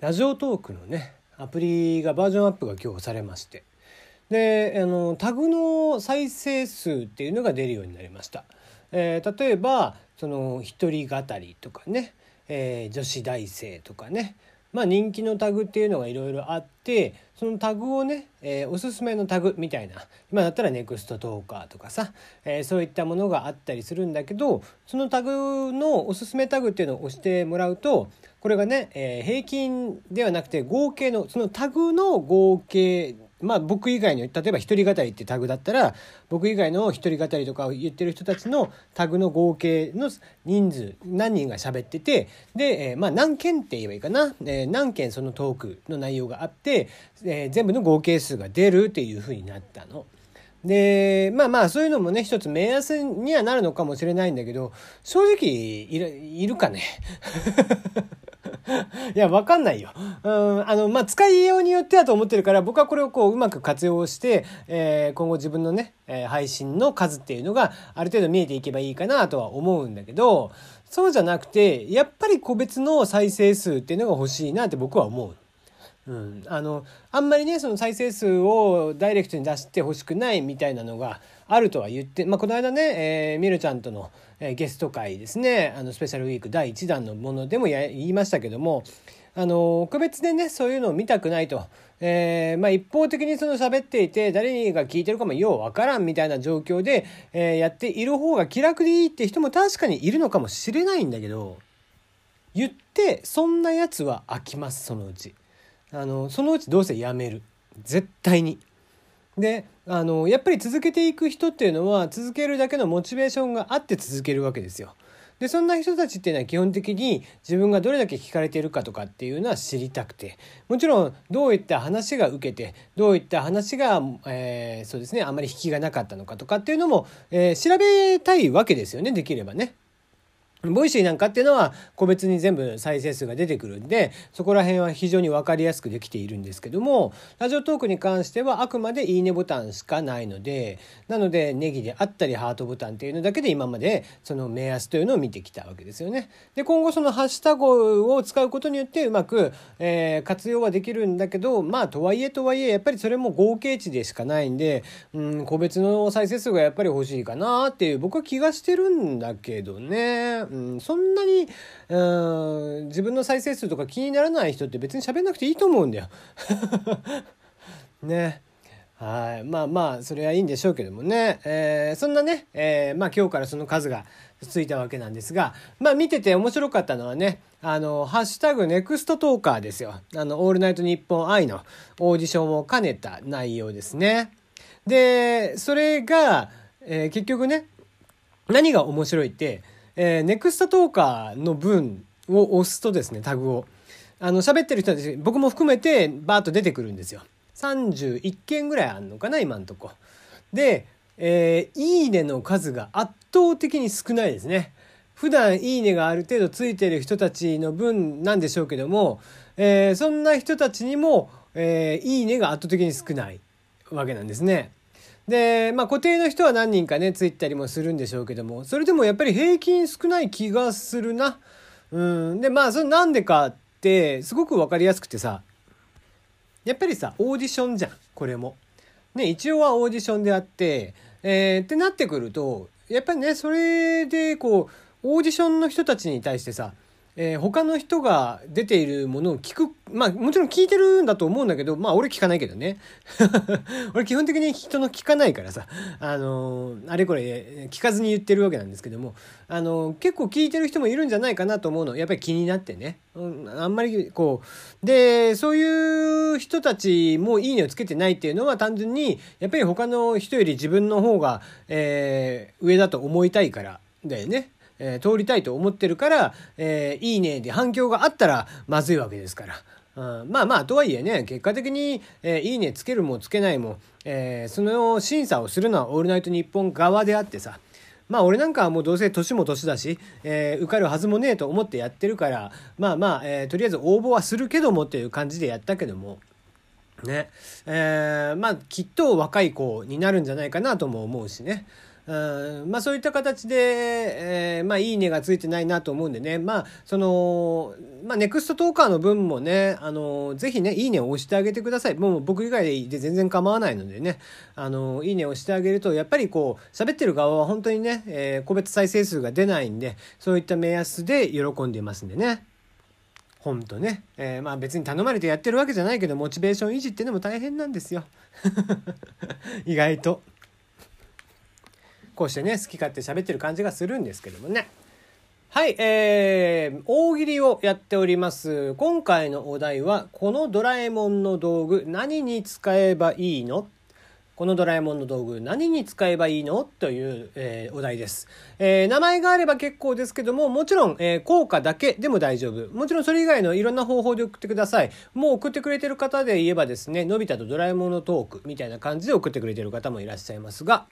ラジオトークのねアプリがバージョンアップが今日されましてであのタグの再生数っていうのが出るようになりました。えー、例えばその一人語りとかね、えー、女子大生とかねまあ、人気のタグっていうのがいろいろあってそのタグをね、えー、おすすめのタグみたいな今だったらネクストトーカーとかさ、えー、そういったものがあったりするんだけどそのタグのおすすめタグっていうのを押してもらうとこれがね、えー、平均ではなくて合計のそのタグの合計まあ僕以外の例えば一人語りってタグだったら僕以外の一人語りとかを言ってる人たちのタグの合計の人数何人が喋っててで、えー、まあ何件って言えばいいかな、えー、何件そのトークの内容があって、えー、全部の合計数が出るっていうふうになったの。でまあまあそういうのもね一つ目安にはなるのかもしれないんだけど正直いるいるかねいや、わかんないよ。うん、あの、まあ、使いようによってだと思ってるから、僕はこれをこう、うまく活用して、えー、今後自分のね、えー、配信の数っていうのがある程度見えていけばいいかなとは思うんだけど、そうじゃなくて、やっぱり個別の再生数っていうのが欲しいなって僕は思う。うん、あのあんまりねその再生数をダイレクトに出してほしくないみたいなのがあるとは言って、まあ、この間ね、えー、みるちゃんとの、えー、ゲスト会ですねあのスペシャルウィーク第1弾のものでもや言いましたけどもあの個別でねそういうのを見たくないと、えー、まあ、一方的にその喋っていて誰が聞いてるかもようわからんみたいな状況で、えやっている方が気楽でいいって人も確かにいるのかもしれないんだけど言ってそんなやつは飽きますそのうち。あのそのうちどうせやめる絶対に。であのやっぱり続けていく人っていうのは続けるだけのモチベーションがあって続けるわけですよ。でそんな人たちっていうのは基本的に自分がどれだけ聞かれているかとかっていうのは知りたくてもちろんどういった話が受けてどういった話が、えー、そうですねあまり引きがなかったのかとかっていうのも、えー、調べたいわけですよねできればね。 Voicy なんかっていうのは個別に全部再生数が出てくるんでそこら辺は非常に分かりやすくできているんですけどもラジオトークに関してはあくまでいいねボタンしかないのでなのでネギであったりハートボタンっていうのだけで今までその目安というのを見てきたわけですよね。で今後そのハッシュタグを使うことによってうまく、えー、活用はできるんだけどまあとはいえとはいえやっぱりそれも合計値でしかないんで、うん、個別の再生数がやっぱり欲しいかなっていう僕は気がしてるんだけどね。うん、そんなに、うん、自分の再生数とか気にならない人って別に喋んなくていいと思うんだよ。ね。はい。まあまあ、それはいいんでしょうけどもね。えー、そんなね、えー、まあ今日からその数がついたわけなんですが、まあ見てて面白かったのはね、あの、ハッシュタグネクストトーカーですよ。あの、オールナイトニッポン愛のオーディションを兼ねた内容ですね。で、それが、えー、結局ね、何が面白いって、えー、ネクストトーカーの文を押すとですね、タグを。あの、喋ってる人たち、僕も含めてバーッと出てくるんですよ。31件ぐらいあんのかな、今んとこ。で、えー、いいねの数が圧倒的に少ないですね。普段いいねがある程度ついてる人たちの分なんでしょうけども、えー、そんな人たちにも、えー、いいねが圧倒的に少ないわけなんですね。で、まあ固定の人は何人かね、ついたりもするんでしょうけども、それでもやっぱり平均少ない気がするな。うん。で、まあそれなんでかって、すごくわかりやすくてさ、やっぱりさ、オーディションじゃん、これも。ね、一応はオーディションであって、えー、ってなってくると、やっぱりね、それでこう、オーディションの人たちに対してさ、えー、他の人が出ているものを聞く、まあもちろん聞いてるんだと思うんだけど、まあ俺聞かないけどね。俺基本的に人の聞かないからさ、あのー、あれこれ聞かずに言ってるわけなんですけども、あのー、結構聞いてる人もいるんじゃないかなと思うの。やっぱり気になってね。うん、あんまりこう、で、そういう人たちもいいねをつけてないっていうのは単純に、やっぱり他の人より自分の方が、え、上だと思いたいからだよね。えー、通りたいと思ってるから、えー、いいねで反響があったらまずいわけですから。うん、まあまあ、とはいえね、結果的に、えー、いいねつけるもつけないも、えー、その審査をするのはオールナイトニッポン側であってさ、まあ俺なんかはもうどうせ年も年だし、えー、受かるはずもねえと思ってやってるから、まあまあ、えー、とりあえず応募はするけどもっていう感じでやったけども、ね、えー、まあきっと若い子になるんじゃないかなとも思うしね。うん。まあそういった形で、えー、まあいいねがついてないなと思うんでね、まあその、まあネクストトーカーの分もね、あの、ぜひね、いいねを押してあげてください。もう僕以外で全然構わないのでね、あの、いいねを押してあげると、やっぱりこう、喋ってる側は本当にね、えー、個別再生数が出ないんで、そういった目安で喜んでいますんでね。ほんとね、えー、まあ別に頼まれてやってるわけじゃないけどモチベーション維持っていうのも大変なんですよ。意外と。こうしてね好き勝手喋ってる感じがするんですけどもねはい、えー、大喜利をやっております。今回のお題は、このドラえもんの道具、何に使えばいいの？このドラえもんの道具何に使えばいいの？という、えー、お題です、えー、名前があれば結構ですけども、もちろん、えー、効果だけでも大丈夫。もちろんそれ以外のいろんな方法で送ってください。もう送ってくれてる方で言えばですね、のび太とドラえもんのトークみたいな感じで送ってくれてる方もいらっしゃいますが、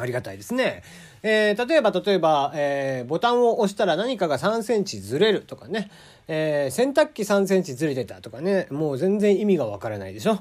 ありがたいですね。えー、例えば、例えば、えー、ボタンを押したら何かが3センチずれるとかね、えー、洗濯機3センチずれてたとかね、もう全然意味がわからないでしょ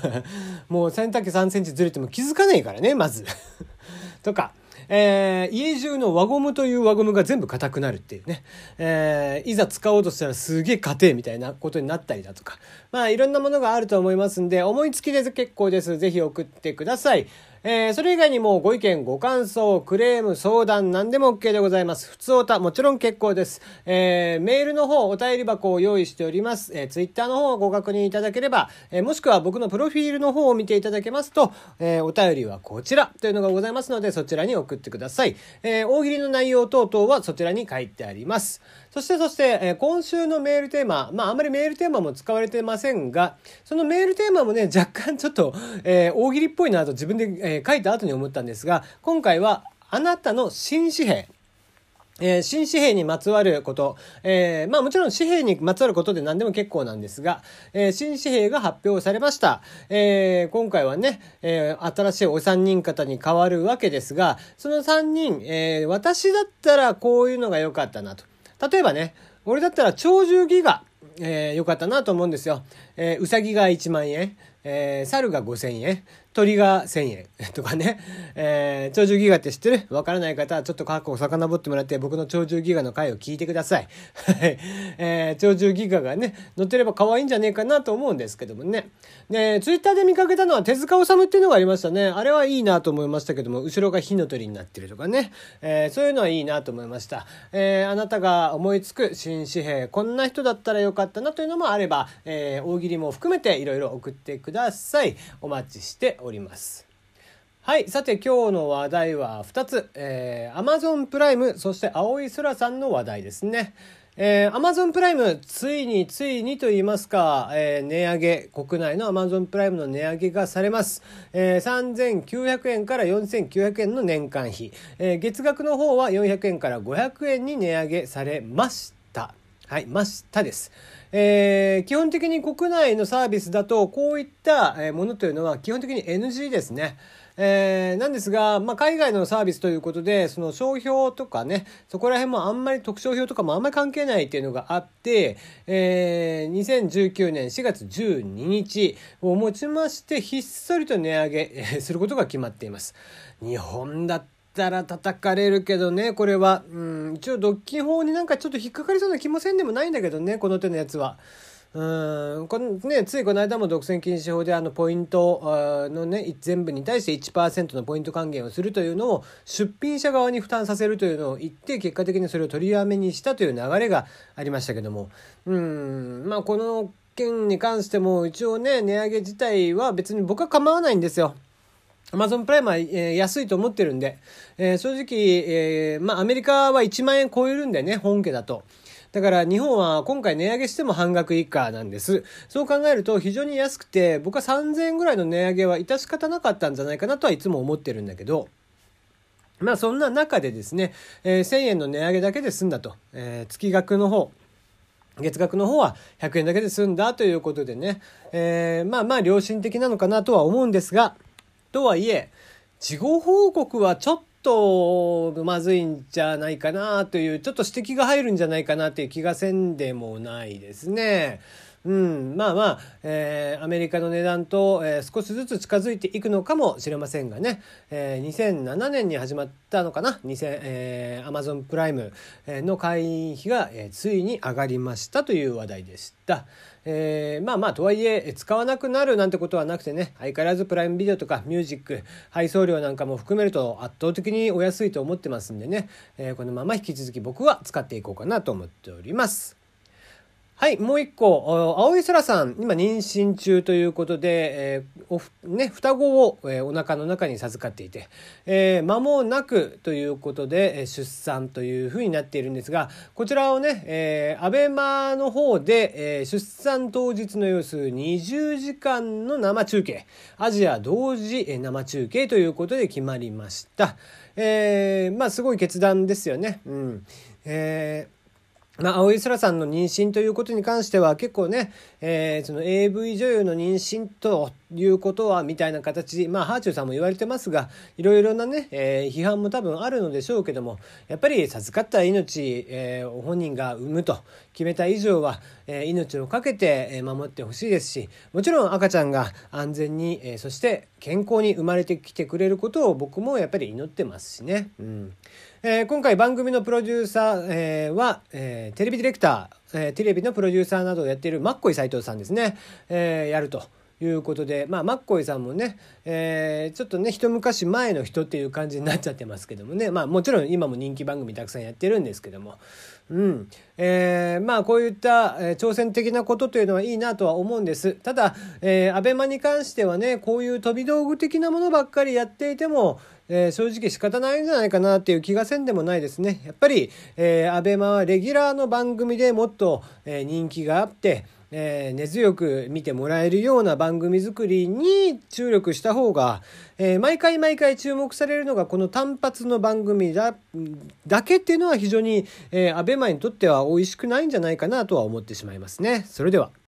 もう洗濯機3センチずれても気づかないからね、まず とか、えー、家中の輪ゴムという輪ゴムが全部硬くなるっていうね、えー、いざ使おうとしたらすげえ硬いみたいなことになったりだとか、まあいろんなものがあると思いますんで、思いつきで結構です。ぜひ送ってください。えー、それ以外にもご意見、ご感想、クレーム、相談、何でも OK でございます。普通おた、もちろん結構です。えー、メールの方、お便り箱を用意しております。えー、ツイッターの方をご確認いただければ、えー、もしくは僕のプロフィールの方を見ていただけますと、えー、お便りはこちらというのがございますので、そちらに送ってください。えー、大喜利の内容等々はそちらに書いてあります。そしてそして、え、今週のメールテーマ、まああまりメールテーマも使われてませんが、そのメールテーマもね、若干ちょっと、えー、大喜利っぽいなと自分で、えー、書いた後に思ったんですが、今回はあなたの新紙幣。えー、新紙幣にまつわること、えー、まあもちろん紙幣にまつわることで何でも結構なんですが、えー、新紙幣が発表されました。え、今回はね、え、新しいお三人方に変わるわけですが、その三人、え、私だったらこういうのが良かったなと。例えばね、俺だったら鳥獣ギガ、えー、よかったなと思うんですよ。えー、うさぎが1万円、えー、猿が5000円、鳥が1000円とかね、えー、鳥獣ギガって知ってる？わからない方はちょっと過去を遡ってもらって僕の鳥獣ギガの回を聞いてください。はい。えー、鳥獣ギガがね、乗ってれば可愛いんじゃねえかなと思うんですけどもね。で、ツイッターで見かけたのは手塚治虫っていうのがありましたね。あれはいいなと思いましたけども、後ろが火の鳥になってるとかね。えー、そういうのはいいなと思いました。えー、あなたが思いつく新紙幣、こんな人だったらよかったなというのもあれば、えー、大喜利も含めていろいろ送ってください。お待ちしております。はい。さて今日の話題は2つ。えー、Amazon プライム、そして青い空さんの話題ですね。えー、Amazon プライム、ついについにと言いますか、えー、値上げ、国内の Amazon プライムの値上げがされます。えー、3900円から4900円の年間費。えー、月額の方は400円から500円に値上げされました。はい、ましたです。えー、基本的に国内のサービスだと、こういったものというのは基本的に NG ですね。えー、なんですが、まあ、海外のサービスということで、その商標とかね、そこら辺もあんまり特徴表とかもあんまり関係ないっていうのがあって、えー、2019年4月12日をもちまして、ひっそりと値上げすることが決まっています。日本だったら叩かれるけどね、これは。うん、一応、ドッキン法になんかちょっと引っかかりそうな気もせんでもないんだけどね、この手のやつは。うんこのね、ついこの間も独占禁止法であのポイントのね全部に対して1%のポイント還元をするというのを出品者側に負担させるというのを言って結果的にそれを取りやめにしたという流れがありましたけどもうんまあこの件に関しても一応ね値上げ自体は別に僕は構わないんですよ。アマゾンプライムは、えー、安いと思ってるんで、えー、正直、えー、まあアメリカは1万円超えるんでね本家だと。だから日本は今回値上げしても半額以下なんです。そう考えると非常に安くて、僕は3000円ぐらいの値上げは致し方なかったんじゃないかなとはいつも思ってるんだけど、まあそんな中でですね、えー、1000円の値上げだけで済んだと、えー、月額の方、月額の方は100円だけで済んだということでね、えー、まあまあ良心的なのかなとは思うんですが、とはいえ、事後報告はちょっとまずいんじゃないかなという、ちょっと指摘が入るんじゃないかなという気がせんでもないですね。うん、まあまあ、えー、アメリカの値段と、えー、少しずつ近づいていくのかもしれませんがね、えー、2007年に始まったのかな、2000えー、Amazon プライムの会員費が、えー、ついに上がりましたという話題でした。えー、まあまあとはいえ使わなくなるなんてことはなくてね相変わらずプライムビデオとかミュージック配送料なんかも含めると圧倒的にお安いと思ってますんでね、えー、このまま引き続き僕は使っていこうかなと思っております。はい、もう一個、青い空さん、今妊娠中ということで、えー、おね、双子を、えー、お腹の中に授かっていて、えー、間もなくということで、え出産というふうになっているんですが、こちらをね、えー、アベマの方で、え、出産当日の様子20時間の生中継、アジア同時生中継ということで決まりました。え、まあ、すごい決断ですよね。うん。えーまあ、青井空さんの妊娠ということに関しては結構ね、えー、その AV 女優の妊娠ということはみたいな形まあハーチューさんも言われてますがいろいろなね、えー、批判も多分あるのでしょうけどもやっぱり授かった命、えー、本人が産むと決めた以上は、えー、命を懸けて守ってほしいですしもちろん赤ちゃんが安全に、えー、そして健康に生まれてきてくれることを僕もやっぱり祈ってますしね。うんえー、今回番組のプロデューサー、えー、は、えー、テレビディレクター、えー、テレビのプロデューサーなどをやっているマッコイ斉藤さんですね、えー、やると。いうことで、まあ、マッコイさんもね、えー、ちょっとね、一昔前の人っていう感じになっちゃってますけどもね、まあ、もちろん今も人気番組たくさんやってるんですけども、うん。えー、まあ、こういった、えー、挑戦的なことというのはいいなとは思うんです。ただ、えー、アベマに関してはね、こういう飛び道具的なものばっかりやっていても、えー、正直仕方ないんじゃないかなっていう気がせんでもないですね。やっぱり、えー、アベマはレギュラーの番組でもっと、えー、人気があって、えー、根強く見てもらえるような番組作りに注力した方が、えー、毎回毎回注目されるのがこの単発の番組だだけっていうのは非常に、えー、アベマにとっては美味しくないんじゃないかなとは思ってしまいますね。それでは。